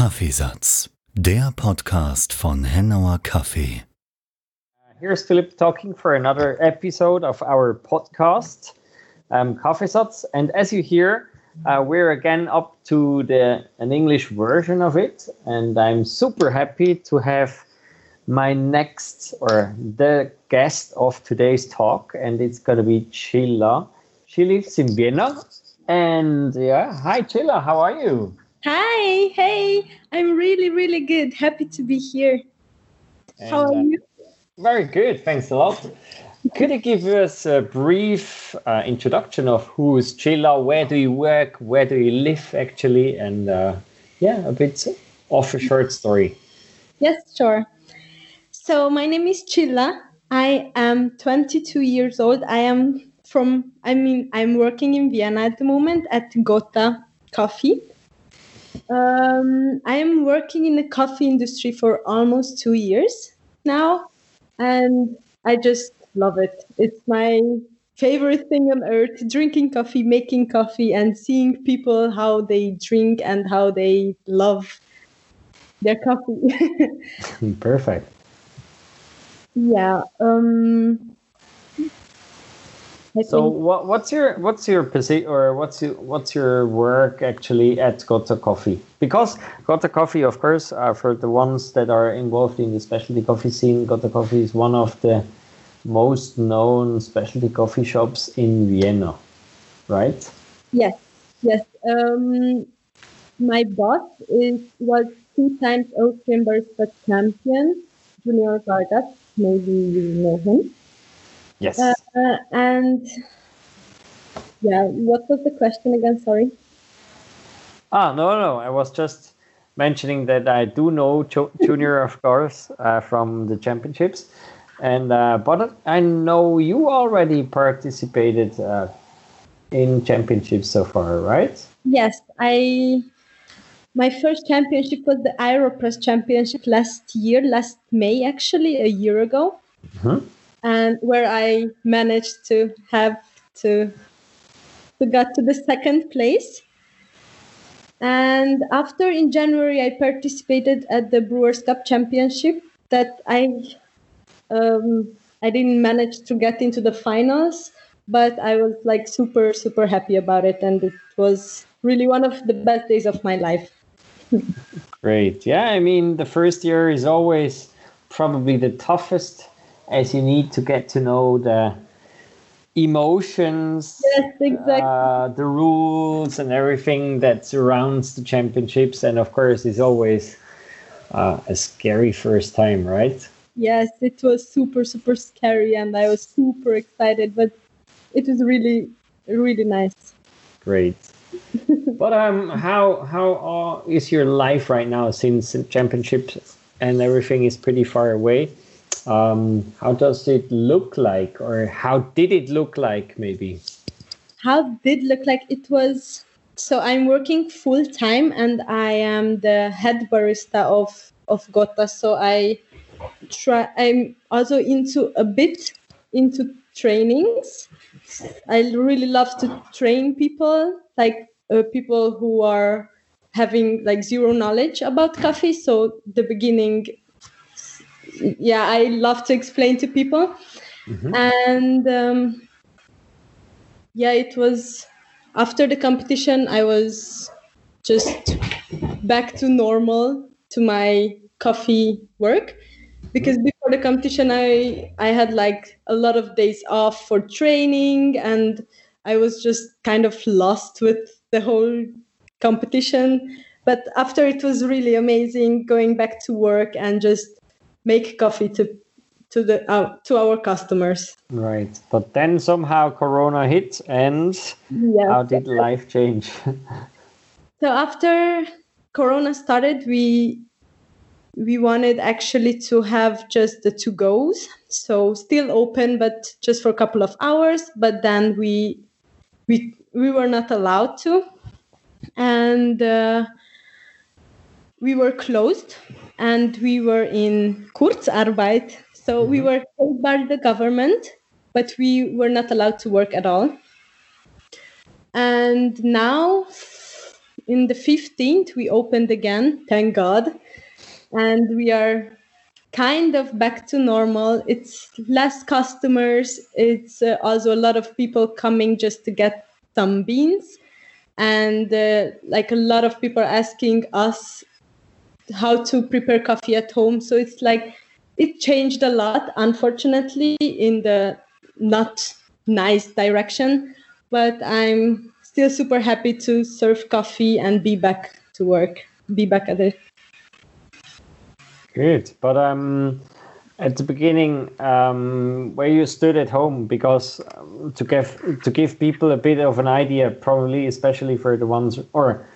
Kaffeesatz, der Podcast von Hennauer Kaffee. Here's Philip talking for another episode of our podcast, um, Kaffeesatz. And as you hear, uh, we're again up to the an English version of it, and I'm super happy to have my next or the guest of today's talk, and it's gonna be Chilla. She lives in Vienna, and yeah, hi Chilla, how are you? Hi, hey, I'm really, really good. Happy to be here. How are uh, you? Very good, thanks a lot. Could you give us a brief uh, introduction of who is Chila? Where do you work? Where do you live, actually? And uh, yeah, a bit of a short story. Yes, sure. So, my name is Chila. I am 22 years old. I am from, I mean, I'm working in Vienna at the moment at Gota Coffee. Um, I am working in the coffee industry for almost two years now, and I just love it. It's my favorite thing on earth drinking coffee, making coffee, and seeing people how they drink and how they love their coffee. Perfect. yeah. Um, I So, what, what's your what's your position or what's your what's your work actually at Gota Coffee? Because Gota Coffee, of course, uh, for the ones that are involved in the specialty coffee scene, Gota Coffee is one of the most known specialty coffee shops in Vienna, right? yes, yes. Um, my boss is was two times Austrian Barista champion, Junior Vargas. Maybe you know him. Yes. Uh, and yeah, what was the question again? Sorry. Ah, no, no. I was just mentioning that I do know jo- Junior, of course, uh, from the championships, and uh, but I know you already participated uh, in championships so far, right? Yes, I. My first championship was the Aeropress Championship last year, last May, actually, a year ago, Mhm. And where I managed to have to to got to the second place. And after in January, I participated at the Brewers Cup Championship. That I um, I didn't manage to get into the finals, but I was like super super happy about it, and it was really one of the best days of my life. Great. Yeah, I mean, the first year is always probably the toughest, as you need to get to know the emotions, Yes, exactly. uh, the rules, and everything that surrounds the championships. And of course, it's always uh, a scary first time, right? yes, it was super super scary, and I was super excited, but it was really really nice. Great. but um, how how uh, is your life right now since the championships and everything is pretty far away? Um, how does it look like, or how did it look like, maybe? how did look like? It was so i'm working full time and i am the head barista of of gota. So i try i'm also into a bit into trainings. I really love to train people like uh, people who are having like zero knowledge about coffee. So the beginning yeah i love to explain to people. And um, yeah it was after the competition i was just back to normal to my coffee work. Because before the competition i i had like a lot of days off for training and i was just kind of lost with the whole competition. But after it was really amazing going back to work and just make coffee to to the uh, to our customers Right. But then somehow Corona hit, and yeah how did life change? So after Corona started, we we wanted actually to have just the two goes, so still open, but just for a couple of hours. But then we we we were not allowed to, and uh, we were closed, and we were in Kurzarbeit. So we were paid by the government, but we were not allowed to work at all. And now in the 15th we opened again, thank God, and we are kind of back to normal. It's less customers. It's uh, also a lot of people coming just to get some beans, and uh, like a lot of people asking us how to prepare coffee at home. So it's like it changed a lot, unfortunately, in the not nice direction. But I'm still super happy to serve coffee and be back to work, be back at it. Good, but um, at the beginning, um, where you stood at home, because um, to give to give people a bit of an idea, probably especially for the ones or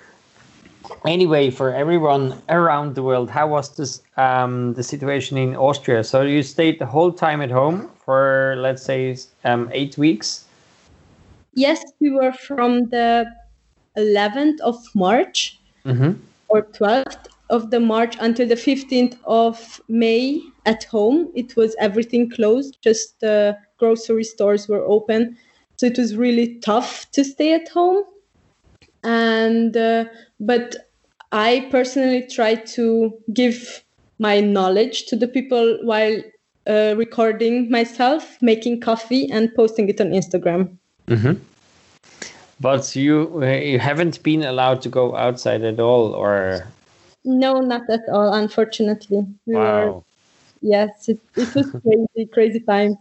anyway for everyone around the world, how was this um, the situation in Austria? So you stayed the whole time at home for let's say um, eight weeks. Yes, we were from the 11th of March Mm-hmm. or 12th of the March until the 15th of May at home. It was everything closed, just the grocery stores were open. So it was really tough to stay at home. And, uh, but I personally try to give my knowledge to the people while uh, recording myself, making coffee, and posting it on Instagram. Mm-hmm. But you you haven't been allowed to go outside at all, or No, not at all, unfortunately. We were wow. Yes, it, it was crazy, crazy times.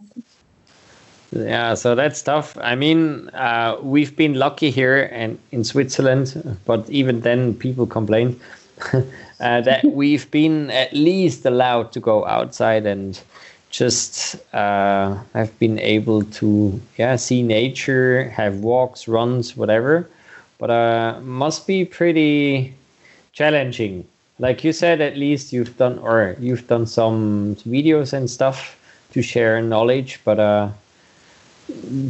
Yeah, so that's tough. I mean, uh, we've been lucky here and in Switzerland, but even then, people complain uh, that we've been at least allowed to go outside and just uh, have been able to yeah see nature, have walks, runs, whatever. But uh, must be pretty challenging. Like you said, at least you've done or you've done some videos and stuff to share knowledge, but uh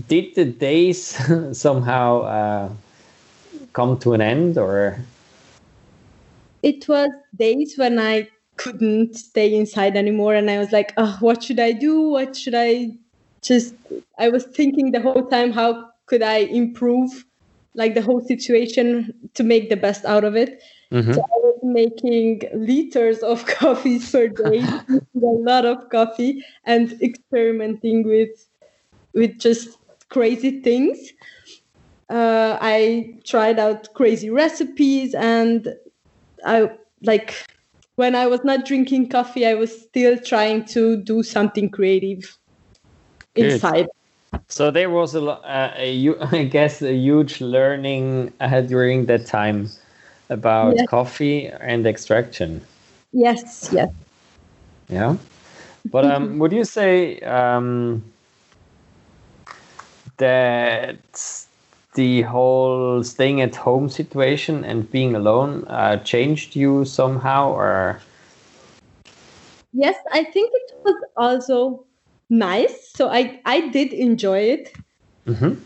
did the days somehow uh, come to an end or It was days when I couldn't stay inside anymore, and I was like, oh, what should I do? What should I just? I was thinking the whole time, how could I improve like the whole situation to make the best out of it? Mhm. So I was making liters of coffees per day, a lot of coffee, and experimenting with with just crazy things. Uh, I tried out crazy recipes, and I like when I was not drinking coffee, I was still trying to do something creative Good. inside. so there was a, uh, a I guess a huge learning uh, during that time about Yes. coffee and extraction Yes, yes. yeah but um would you say um that the whole staying at home situation and being alone uh, changed you somehow or Yes, I think it was also nice. So I, I did enjoy it. Mhm.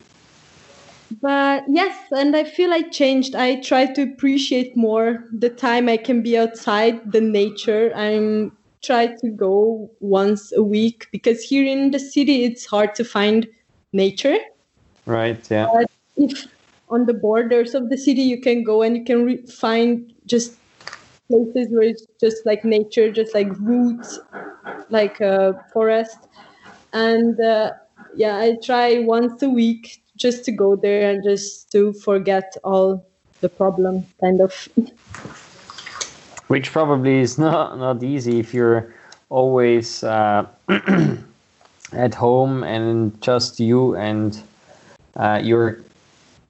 But yes, and I feel I changed. I try to appreciate more the time I can be outside, the nature. I'm try to go once a week because here in the city it's hard to find nature. right yeah But if on the borders of the city you can go and you can re- find just places where it's just like nature, just like roots, like a forest. And uh, yeah, I try once a week just to go there and just to forget all the problem, kind of. which probably is not not easy if you're always uh, at home and just you and uh, your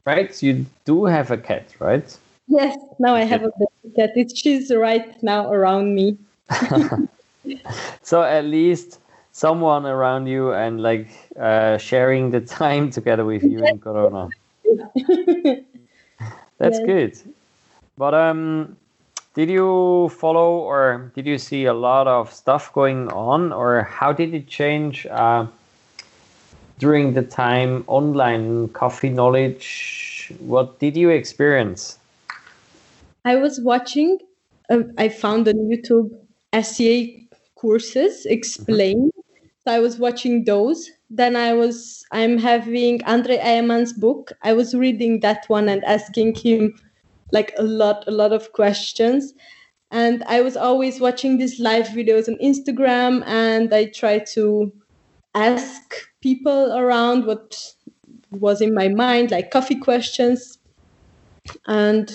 right you do have a cat right yes, now I have a cat. It's, she's right now around me. so at least someone around you and like uh, sharing the time together with you in corona that's Yes. good but um did you follow or did you see a lot of stuff going on or how did it change uh, during the time online coffee knowledge what did you experience I was watching, uh, I found on YouTube SCA courses explained. So I was watching those. Then I was, I'm having Andre Eyeman's book. I was reading that one and asking him like a lot, a lot of questions. And I was always watching these live videos on Instagram, and I try to ask people around what was in my mind, like coffee questions. And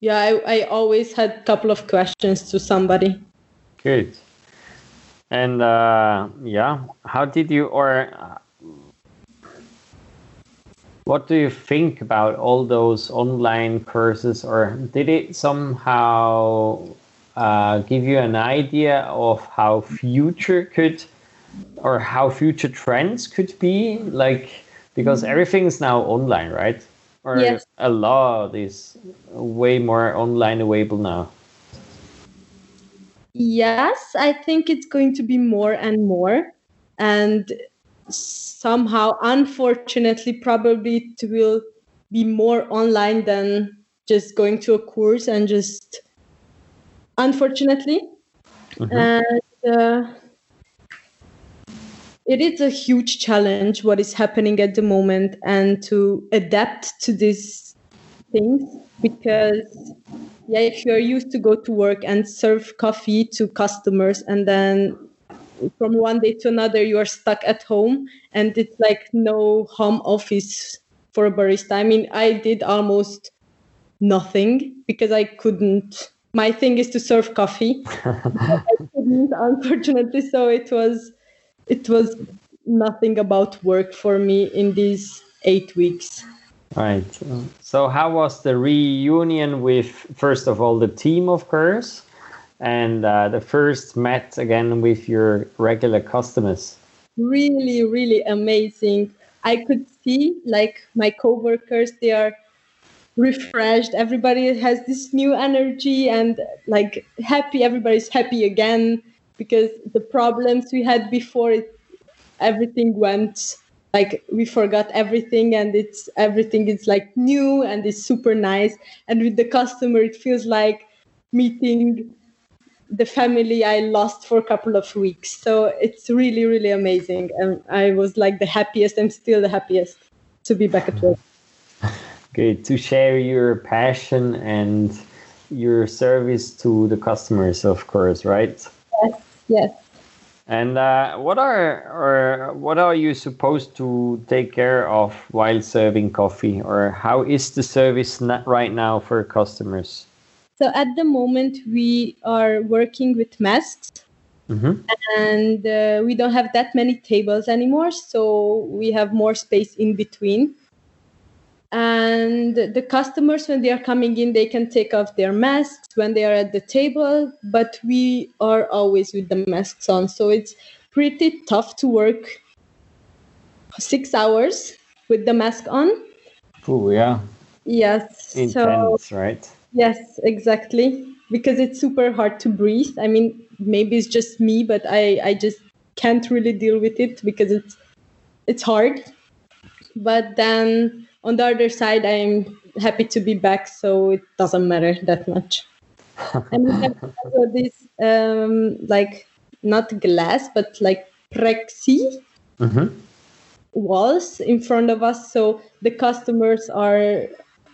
yeah, I, I always had a couple of questions to somebody. Good. And uh, yeah, how did you, or what do you think about all those online courses, or did it somehow uh, give you an idea of how future could, or how future trends could be? Like, because everything's now online, right? Or Yes. a lot is way more online available now. Yes, I think it's going to be more and more. And somehow, unfortunately, probably it will be more online than just going to a course and just, unfortunately. And uh, it is a huge challenge what is happening at the moment and to adapt to these things because yeah if you're used to go to work and serve coffee to customers and then from one day to another you are stuck at home and it's like no home office for a barista. I mean i did almost nothing because i couldn't. My thing is to serve coffee. I couldn't, unfortunately so it was it was nothing about work for me in these eight weeks. Right. So, how was the reunion with, first of all, the team, of course, and uh, the first met again with your regular customers? really really amazing. I could see like my coworkers they are refreshed. Everybody has this new energy and like happy everybody's happy again because the problems we had before it everything went like we forgot everything and it's everything is like new and it's super nice. And with the customer it feels like meeting the family I lost for a couple of weeks. So it's really, really amazing. And I was like the happiest. I'm still the happiest to be back at work. Good to share your passion and your service to the customers, of course, right? Yes, yes. And uh, what are or what are you supposed to take care of while serving coffee, or how is the service right now for customers? So at the moment, we are working with masks Mm-hmm. and uh, we don't have that many tables anymore. So we have more space in between. And the customers, when they are coming in, they can take off their masks when they are at the table, but we are always with the masks on. So it's pretty tough to work six hours with the mask on. Oh yeah, Yes. So intense, right? Yes, exactly. Because it's super hard to breathe. I mean, maybe it's just me, but I, I just can't really deal with it because it's it's hard. But then on the other side, I'm happy to be back, so it doesn't matter that much. and we have also this um, like not glass, but like plexi Mm-hmm. walls in front of us, so the customers are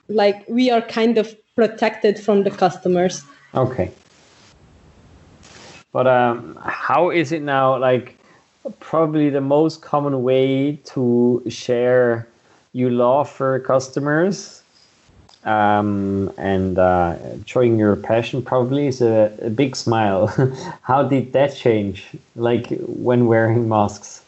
like we are kind of protected from the customers. Okay. But um, how is it now? Like, probably the most common way to share you love for customers um, and uh, showing your passion probably is a, a big smile. how did that change? Like when wearing masks?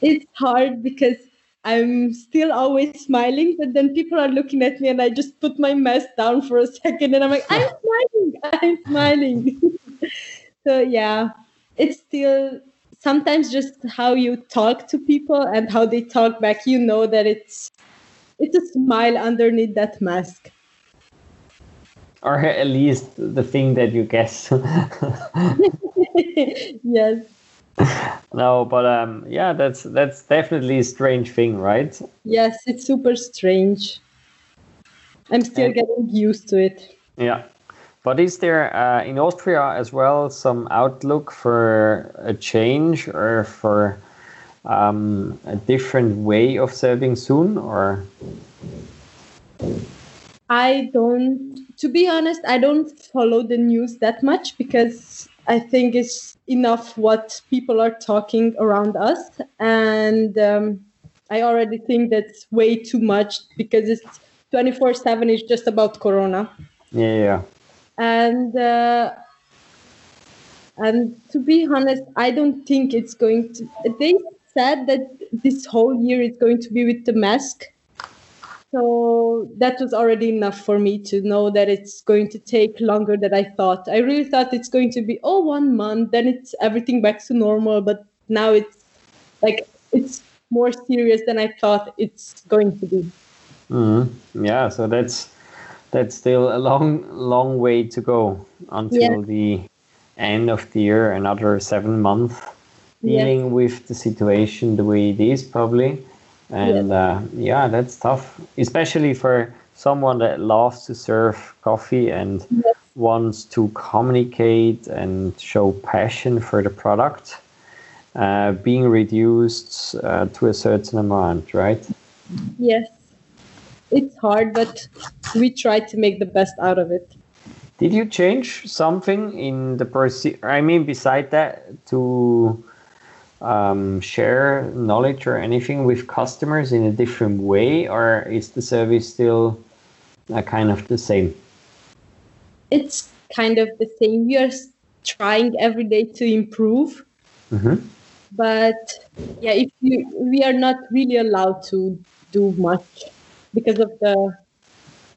It's hard because I'm still always smiling, but then people are looking at me and I just put my mask down for a second and I'm like, I'm smiling, I'm smiling. so yeah, it's still sometimes just how you talk to people and how they talk back, you know that it's it's a smile underneath that mask. Or at least the thing that you guess. yes. No, but um, yeah, that's that's definitely a strange thing, right? Yes, it's super strange. I'm still And- getting used to it. Yeah. But is there uh, in Austria as well some outlook for a change or for um, a different way of serving soon? Or I don't to be honest, I don't follow the news that much because I think it's enough what people are talking around us. And um, I already think that's way too much because it's 24 7 is just about Corona. Yeah, yeah. And uh, and to be honest, I don't think it's going to. They said that this whole year is going to be with the mask. So that was already enough for me to know that it's going to take longer than I thought. I really thought it's going to be oh one month, then it's everything back to normal. But now it's like it's more serious than I thought it's going to be. Mm-hmm. Yeah, so that's that's still a long, long way to go until Yeah. the end of the year. Another seven months dealing with the situation the way it is, probably. And uh, yeah, that's tough, especially for someone that loves to serve coffee and Yes. wants to communicate and show passion for the product. Uh, being reduced uh, to a certain amount, right? Yes, it's hard, but we try to make the best out of it. Did you change something in the procedure? I mean, beside that, to um, share knowledge or anything with customers in a different way, or is the service still uh, kind of the same? It's kind of the same. We are trying every day to improve, hmm but yeah, if you we are not really allowed to do much because of the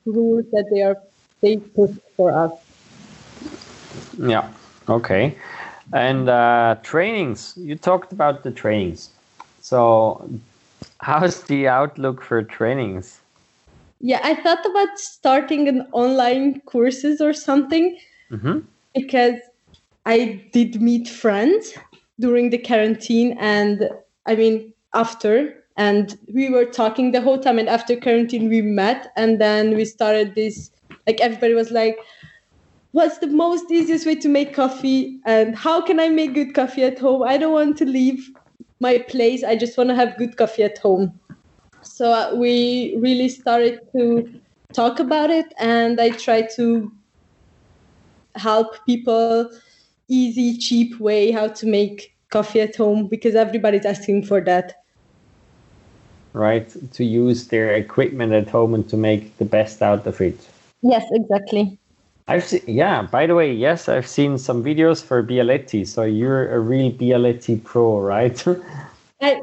rules that they are they put for us. Yeah. Okay. And uh, trainings. You talked about the trainings. So, how's the outlook for trainings? Yeah, I thought about starting an online courses or something hmm because I did meet friends during the quarantine and I mean after and we were talking the whole time and after quarantine we met and then we started this like everybody was like what's the most easiest way to make coffee? And how can I make good coffee at home? I don't want to leave my place. I just want to have good coffee at home. So uh, we really started to talk about it and I try to help people easy cheap way how to make coffee at home because everybody's asking for that. Right. To use their equipment at home and to make the best out of it. yes exactly I've seen, yeah. By the way, yes, I've seen some videos for Bialetti. So you're a real Bialetti pro, right?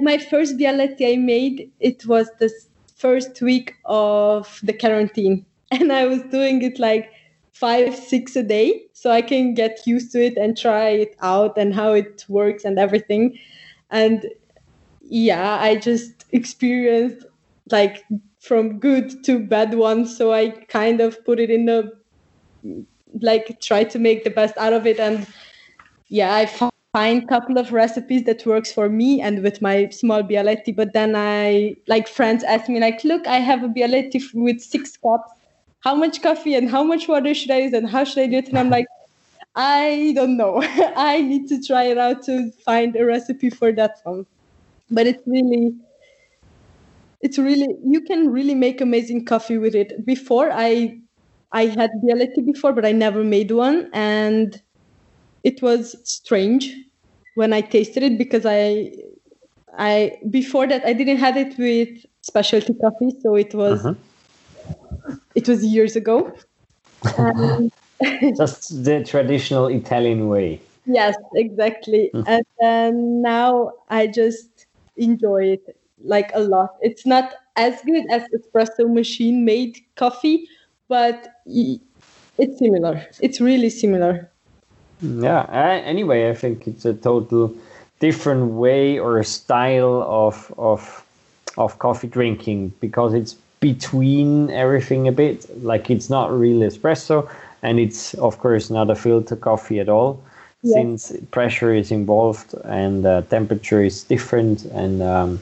My first bialetti i made it was the first week of the quarantine and i was doing it like five six a day so i can get used to it and try it out and how it works and everything and yeah i just experienced like from good to bad ones so i kind of put it in the like try to make the best out of it. And yeah i find a couple of recipes that works for me and with my small bialetti. But then i like friends ask me like look i have a bialetti with six cups. How much coffee and how much water should i use and how should i do it? And i'm like i don't know. I need to try it out to find a recipe for that one. But it's really it's really you can really make amazing coffee with it. Before i i had bialetti before but i never made one and it was strange when i tasted it because i i before that i didn't have it with specialty coffee so it was Mhm. it was years ago and Just the traditional Italian way. Yes, exactly. And then now I just enjoy it like a lot. It's not as good as espresso machine made coffee, but it's similar. It's really similar. Yeah. Anyway, I think it's a total different way or style of of of coffee drinking because it's between everything a bit. Like it's not real espresso, and it's of course not a filter coffee at all, Yeah. since pressure is involved and uh, temperature is different and. Um,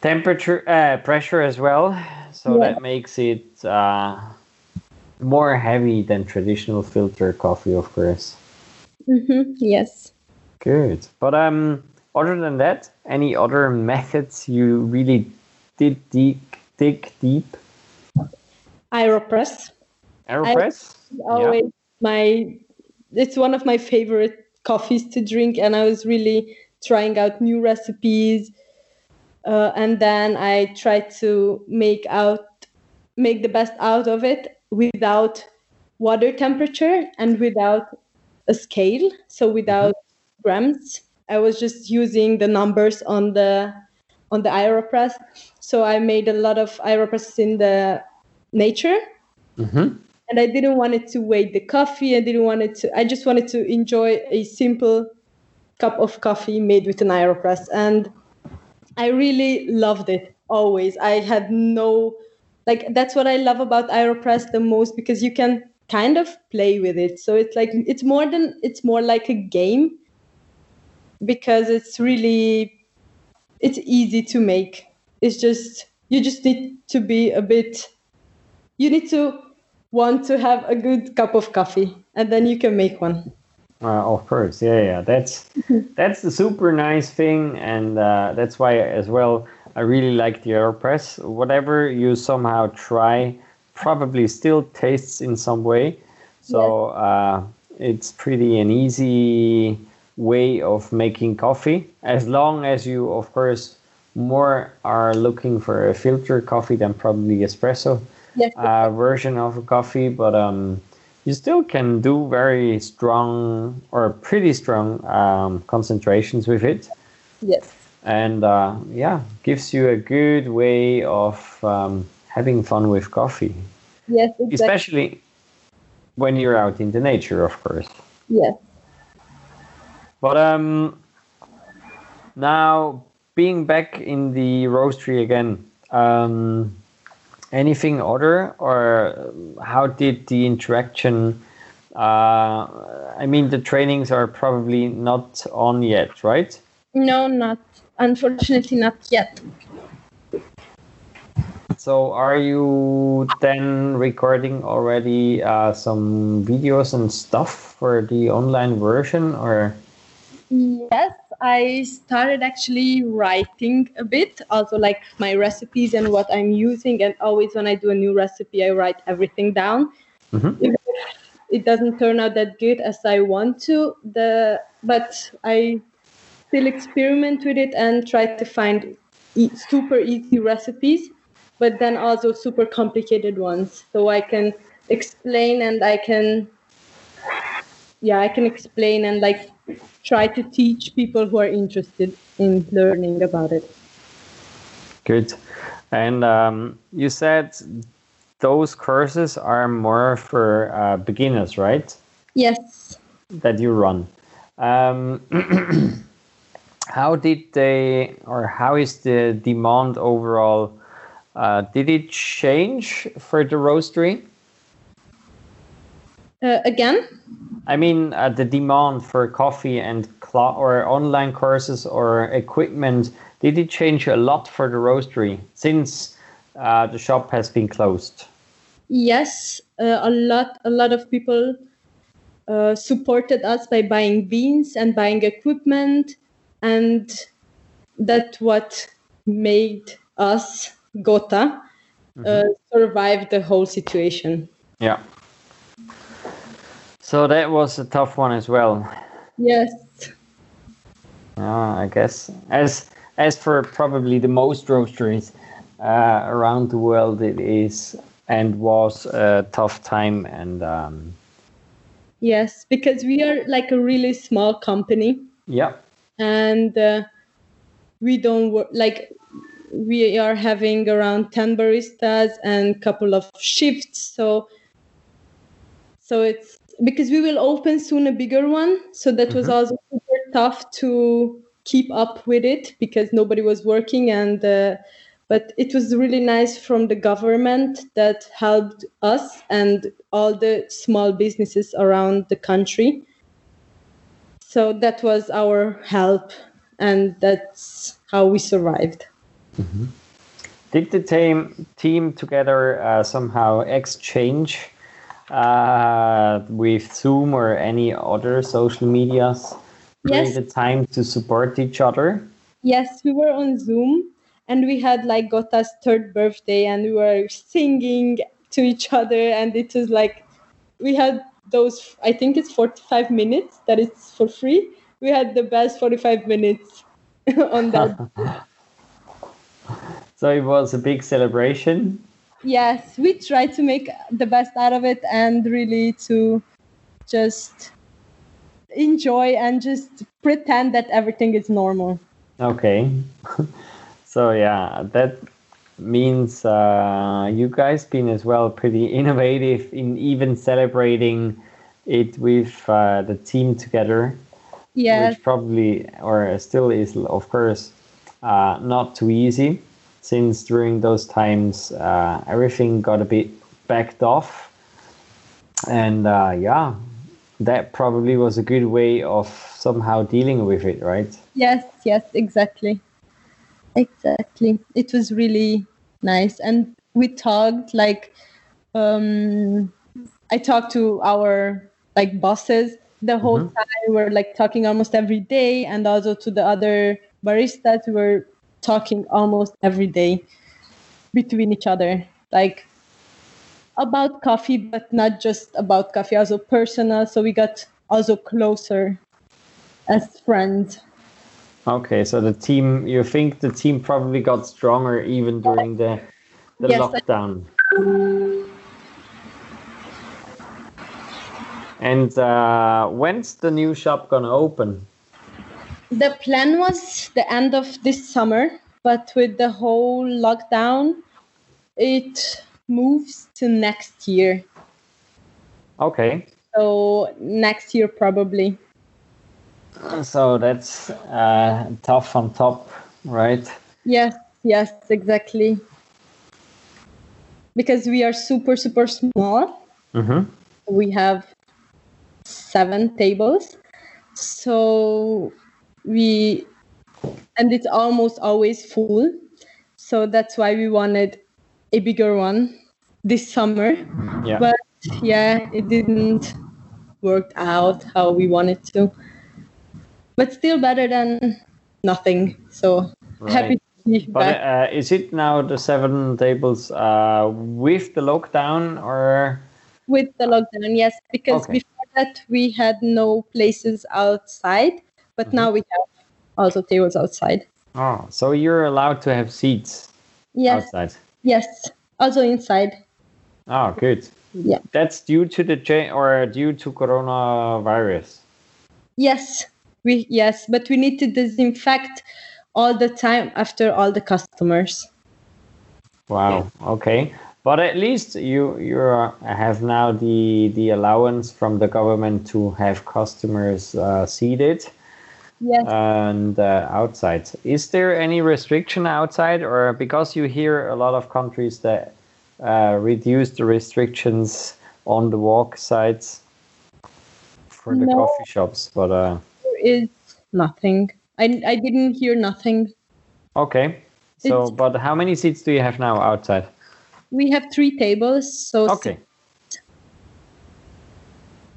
temperature uh, pressure as well so Yeah. that makes it uh, more heavy than traditional filter coffee of course hmm Yes. good but um other than that any other methods you really did dig dig deep Aeropress. Aeropress. always my it's one of my favorite coffees to drink and i was really trying out new recipes uh, and then i tried to make out make the best out of it without water temperature and without a scale so without grams i was just using the numbers on the on the aeropress so i made a lot of aeropresses in the nature Mm-hmm. and I didn't want it to weigh the coffee. I didn't want it to. I just wanted to enjoy a simple cup of coffee made with an Aeropress, and I really loved it. Always, I had no like. That's what I love about Aeropress the most because you can kind of play with it. So it's like it's more than it's more like a game because it's really it's easy to make. It's just you just need to be a bit. You need to want to have a good cup of coffee and then you can make one Uh, of course, yeah, yeah. That's that's the super nice thing, and uh, that's why as well I really like the Aeropress. Whatever you somehow try, probably still tastes in some way. So uh, it's pretty an easy way of making coffee, as long as you, of course, more are looking for a filter coffee than probably espresso yes uh, version of a coffee, but um, you still can do very strong or pretty strong um, concentrations with it, yes and uh, yeah, gives you a good way of um, having fun with coffee, yes exactly. especially when you're out in the nature, of course. yes But um, now being back in the roastery again, um, anything other, or how did the interaction? Uh, I mean, the trainings are probably not on yet, right? no not unfortunately not yet So, are you then recording already uh, some videos and stuff for the online version, or? yes i started actually writing a bit also like my recipes and what i'm using and always when i do a new recipe i write everything down Mhm. If it doesn't turn out that good as i want to the but i still experiment with it and try to find e- super easy recipes but then also super complicated ones so i can explain and i can yeah i can explain and like try to teach people who are interested in learning about it Good. And um, you said those courses are more for uh, beginners, right? yes That you run. Um, how did they, or how is the demand overall? Uh, did it change for the roastery? uh, again I mean, uh, the demand for coffee and cl- or online courses or equipment, did it change a lot for the roastery since uh, the shop has been closed? yes uh, a lot a lot of people uh, supported us by buying beans and buying equipment and that's what made us gota uh, survive the whole situation Yeah. So that was a tough one as well. yes Yeah, I guess as as for probably the most roasteries uh, around the world, it is and was a tough time. And um, yes because we are like a really small company yeah, and uh, we don't work like we are having around 10 baristas and couple of shifts so so it's because we will open soon a bigger one so that was also super tough to keep up with it because nobody was working and uh, but it was really nice from the government that helped us and all the small businesses around the country so that was our help and that's how we survived did the team team together uh, somehow exchange uh, with Zoom or any other social medias Yes. the time to support each other? yes we were on zoom and we had like gota's third birthday and we were singing to each other and it was like we had those i think it's 45 minutes that it's for free. We had the best 45 minutes on that. So it was a big celebration? Yes we tried to make the best out of it and really to just enjoy and just pretend that everything is normal. Okay. So yeah that means uh, you guys been as well pretty innovative in even celebrating it with uh, the team together. Yeah. which probably or still is of course uh, not too easy since during those times uh, everything got a bit backed off. And uh, yeah that probably was a good way of somehow dealing with it right? Yes yes exactly exactly. It was really nice. And we talked like um i talked to our like bosses the whole Mhm. time. We were like talking almost every day. And also to the other baristas we were talking almost every day between each other. Like about coffee but not just about coffee also personal. So we got also closer as friends okay so the team you think the team probably got stronger even during the the Yes, lockdown and uh, when's the new shop gonna open The plan was the end of this summer, but with the whole lockdown, it moves to next year. okay So next year probably. So that's uh, tough on top right Yes, yes, exactly. Because we are super, super small. mm-hmm. We have seven tables. So we, and it's almost always full. So that's why we wanted a bigger one this summer. yeah But yeah, it didn't work out how we wanted to. But still better than nothing. So happy Right. to be But uh, is it now the seven tables uh, with the lockdown or? with the lockdown yes because Okay. before that we had no places outside but now we have also tables outside Oh, so you're allowed to have seats yes outside. yes also inside Oh, good. yeah That's due to the cha- or due to coronavirus. yes we yes but we need to disinfect all the time after all the customers Wow. Okay. But at least you you are- have now the the allowance from the government to have customers uh, seated yes and uh, outside. Is there any restriction outside, or because you hear a lot of countries that uh, reduce the restrictions on the walk sides for the No. coffee shops? But uh, is nothing i, I didn't hear nothing okay. So, It's- but how many seats do you have now outside? we have three tables so Okay.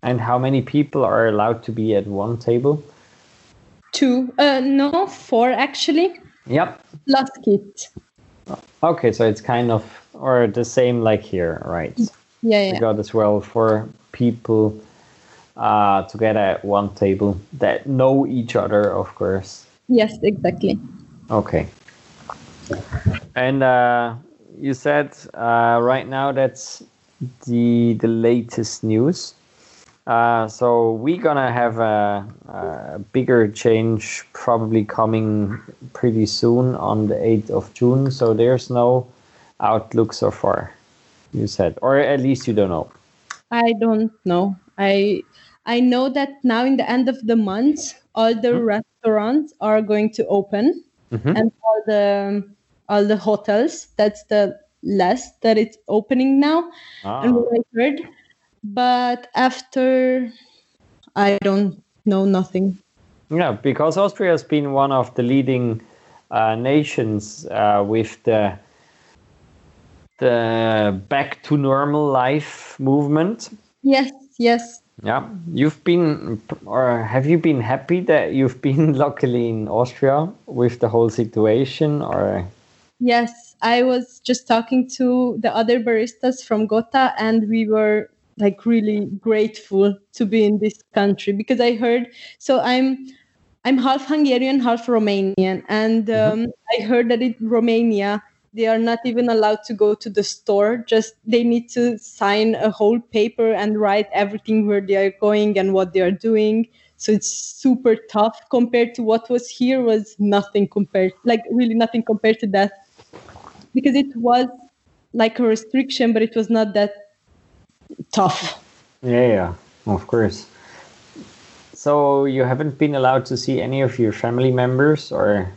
And how many people are allowed to be at one table? two uh no four actually Yep. plus kit. Okay, so it's kind of or the same like here, right? yeah We yeah got as well for people uh, together at one table that know each other, of course. yes exactly Okay. And uh, you said uh, right now that's the the latest news. Uh, so we're gonna have a, a bigger change probably coming pretty soon on the 8th of June. So there's no outlook so far. You said, or at least you don't know. I don't know. I I know that now in the end of the month, all the restaurants are going to open, Mhm. and all the all the hotels. That's the last that it's opening now, and Ah, what I heard. But after, I don't know nothing. Yeah, because Austria has been one of the leading uh, nations uh, with the the back to normal life movement. Yes, yes, Yeah, you've been, or have you been happy that you've been luckily in Austria with the whole situation, or yes. I was just talking to the other baristas from Gota, and we were like really grateful to be in this country because I heard. So I'm I'm half Hungarian, half Romanian, and um, I heard that in Romania they are not even allowed to go to the store. Just they need to sign a whole paper and write everything where they are going and what they are doing. So it's super tough compared to what was here. Was nothing compared, like really nothing compared to that, because it was like a restriction, but it was not that tough. Yeah, yeah, of course. So you haven't been allowed to see any of your family members, or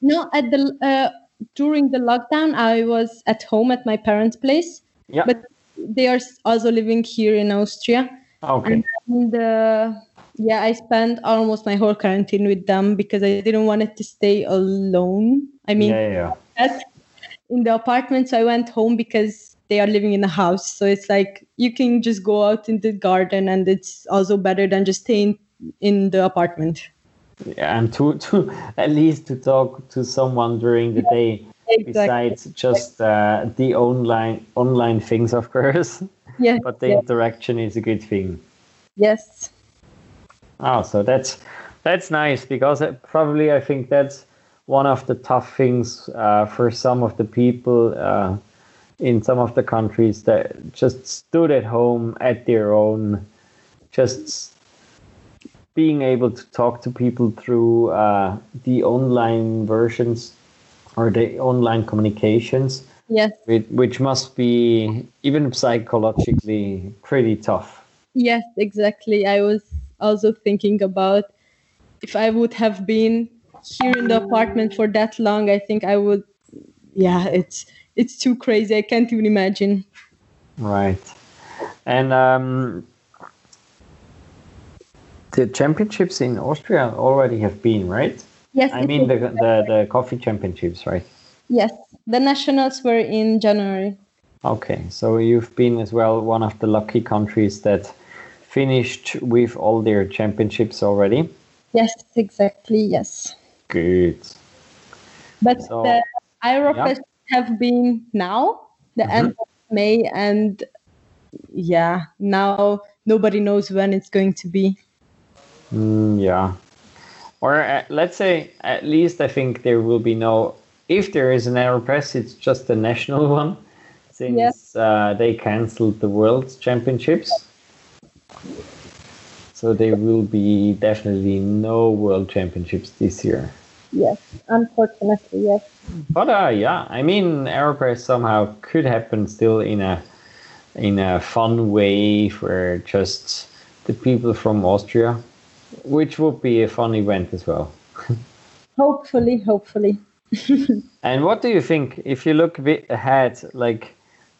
No, at the uh, during the lockdown, I was at home at my parents' place, yeah? but they are also living here in Austria. okay, And uh, yeah, I spent almost my whole quarantine with them because I didn't want it to stay alone. I mean, yeah, yeah, in the apartment, so I went home because they are living in a house. So it's like you can just go out in the garden, and it's also better than just staying in the apartment. Yeah. And to to at least to talk to someone during the day besides just uh, the online online things, of course. Yeah. But the yeah. interaction is a good thing. Yes. Oh, so that's that's nice because it, probably I think that's one of the tough things uh, for some of the people uh, in some of the countries that just stood at home at their own, just being able to talk to people through uh, the online versions or the online communications, Yes. which, which must be even psychologically pretty tough. Yes, exactly. I was also thinking about if I would have been here in the apartment for that long, I think I would yeah, it's it's too crazy. I can't even imagine. Right. And um, the championships in Austria already have been, right? Yes, I mean, the, the, the coffee championships, right? yes. The nationals were in January. Okay, so you've been as well one of the lucky countries that finished with all their championships already. Yes, exactly. Yes. Good. But So- the Aeropress have been now, the Mm-hmm. end of May, and yeah, now nobody knows when it's going to be. Mm, yeah. Or uh, let's say, at least I think there will be no. If there is an Aeropress, it's just a national one, since Yes. uh, they cancelled the World Championships. So there will be definitely no World Championships this year. Yes, unfortunately, yes. But uh, yeah, I mean, Aeropress somehow could happen still in a in a fun way for just the people from Austria, which would be a fun event as well. Hopefully, hopefully. And what do you think if you look a bit ahead? Like,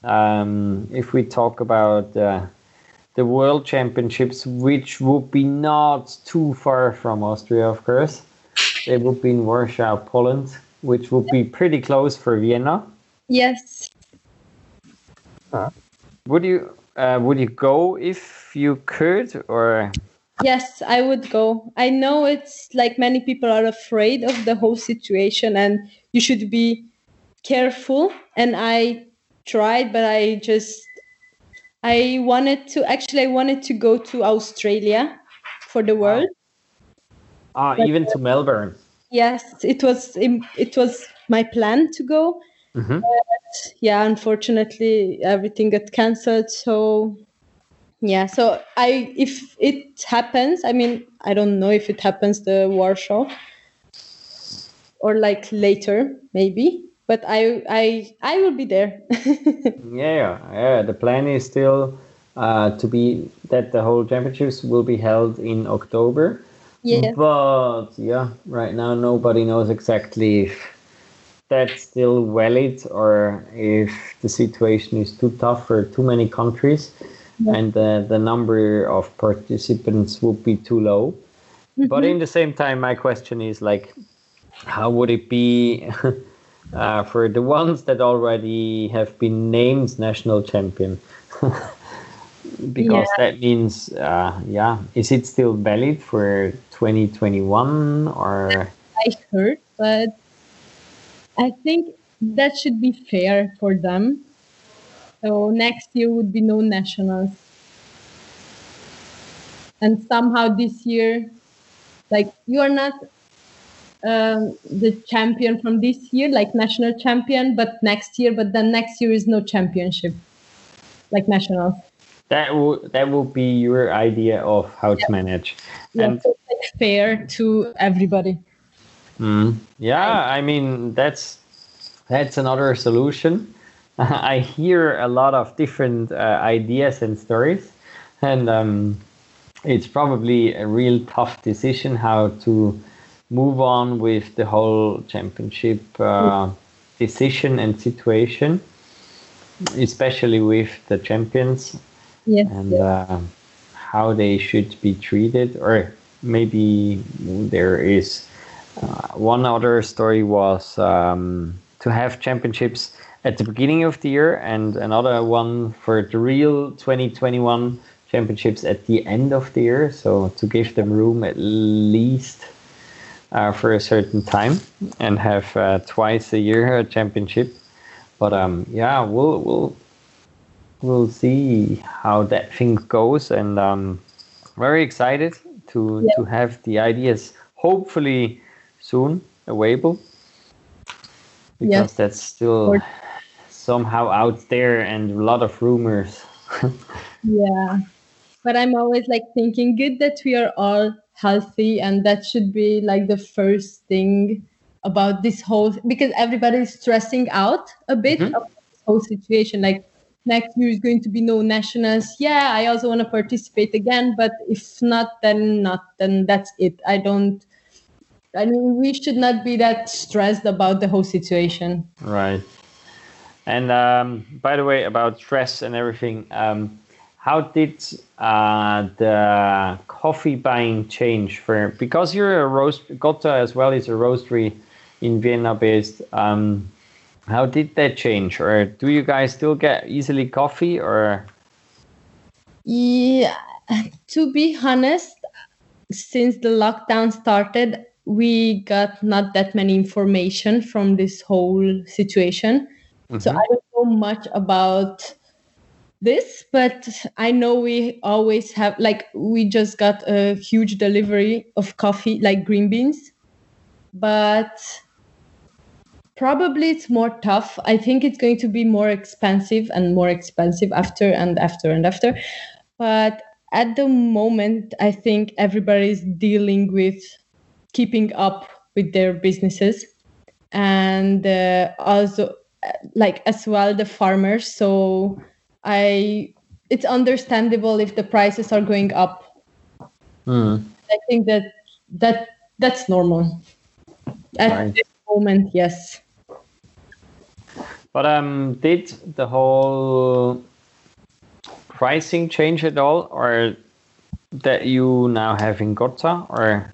um, if we talk about uh, the World Championships, which would be not too far from Austria, of course, they would be in Warsaw, Poland, which would be pretty close for Vienna. Yes. Would you uh, would you go if you could, or Yes, I would go. I know it's like many people are afraid of the whole situation and you should be careful. And I tried, but I just, I wanted to, actually, I wanted to go to Australia for the world. ah, even to Melbourne? Yes, it was, it was my plan to go. Mhm. But yeah, unfortunately, everything got cancelled. So yeah, so I if it happens, I mean, I don't know if it happens the Warsaw or like later maybe, but I I I will be there. Yeah, yeah. The plan is still uh, to be that the whole championships will be held in October. yeah. But yeah, right now nobody knows exactly if that's still valid or if the situation is too tough for too many countries and uh, the number of participants would be too low. But in the same time, my question is like, how would it be uh, for the ones that already have been named national champion? because that means, uh, yeah, is it still valid for 2021 or? I heard, but I think that should be fair for them. So next year would be no nationals. And somehow this year, like you are not um, the champion from this year, like national champion, but next year, but then next year is no championship, like nationals. That will that will be your idea of how to manage. Yeah, and so it's fair to everybody. Mm, yeah, I mean that's that's another solution. I hear a lot of different uh, ideas and stories, and um, it's probably a real tough decision how to move on with the whole championship uh, decision and situation, especially with the champions and uh, how they should be treated, or maybe there is uh, one other story was um, to have championships at the beginning of the year, and another one for the real 2021 championships at the end of the year. So to give them room at least uh, for a certain time and have uh, twice a year a championship. But um, yeah, we'll we'll we'll see how that thing goes, and um, very excited to Yeah. to have the ideas hopefully soon available because Yes. that's still somehow out there and a lot of rumors. Yeah. But I'm always like thinking good that we are all healthy and that should be like the first thing about this whole because everybody is stressing out a bit Mhm. of this whole situation. Like next year is going to be no nationals. Yeah, I also want to participate again, but if not, then not. Then that's it. I don't I mean we should not be that stressed about the whole situation. Right. And um, by the way, about stress and everything, um, how did uh, the coffee buying change for? Because you're a roast, Gota as well is a roastery in Vienna based. Um, how did that change, or do you guys still get easily coffee, or? Yeah, to be honest, since the lockdown started, we got not that many information from this whole situation. So Mhm. I don't know much about this, but I know we always have like we just got a huge delivery of coffee, like green beans, but probably it's more tough. I think it's going to be more expensive and more expensive after and after and after. But at the moment, I think everybody's dealing with keeping up with their businesses and uh, also like as well the farmers so i it's understandable if the prices are going up Hmm. i think that that that's normal at Right. this moment yes But um, did the whole pricing change at all, or that you now have in Gota, or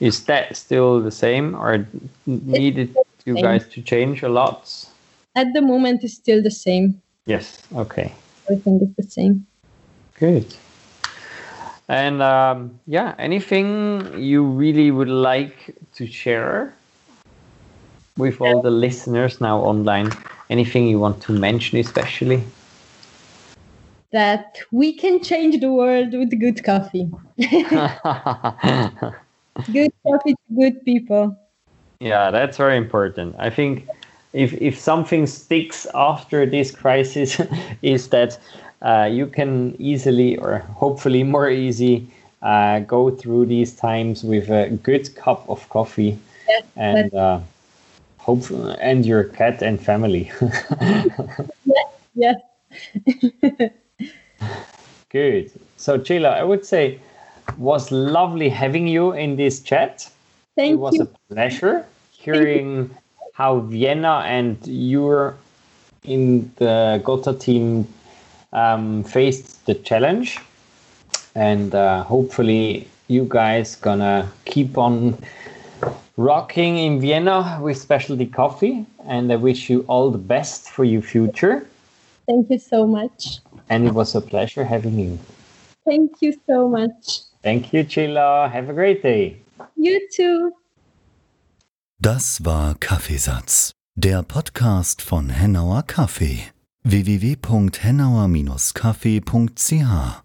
is that still the same, or needed you guys to change a lot? At the moment is still the same Yes. Okay. everything is the same Good. And um, yeah, anything you really would like to share with all the listeners now online? Anything you want to mention, especially? that we can change the world with good coffee good coffee to good people Yeah, that's very important. I think if if something sticks after this crisis is that uh, you can easily or hopefully more easy uh, go through these times with a good cup of coffee Yes, and uh, hope and your cat and family. yes good. So Chila, I would say was lovely having you in this chat. thank it was you a pleasure hearing how Vienna and you're in the Gota team um, faced the challenge, and uh, hopefully you guys gonna keep on rocking in Vienna with specialty coffee. And I wish you all the best for your future. thank you so much And it was a pleasure having you. thank you so much Thank you, Chila. Have a great day. you too Das war Kaffeesatz. Der Podcast von Hennauer Kaffee. www.hennauer-kaffee.ch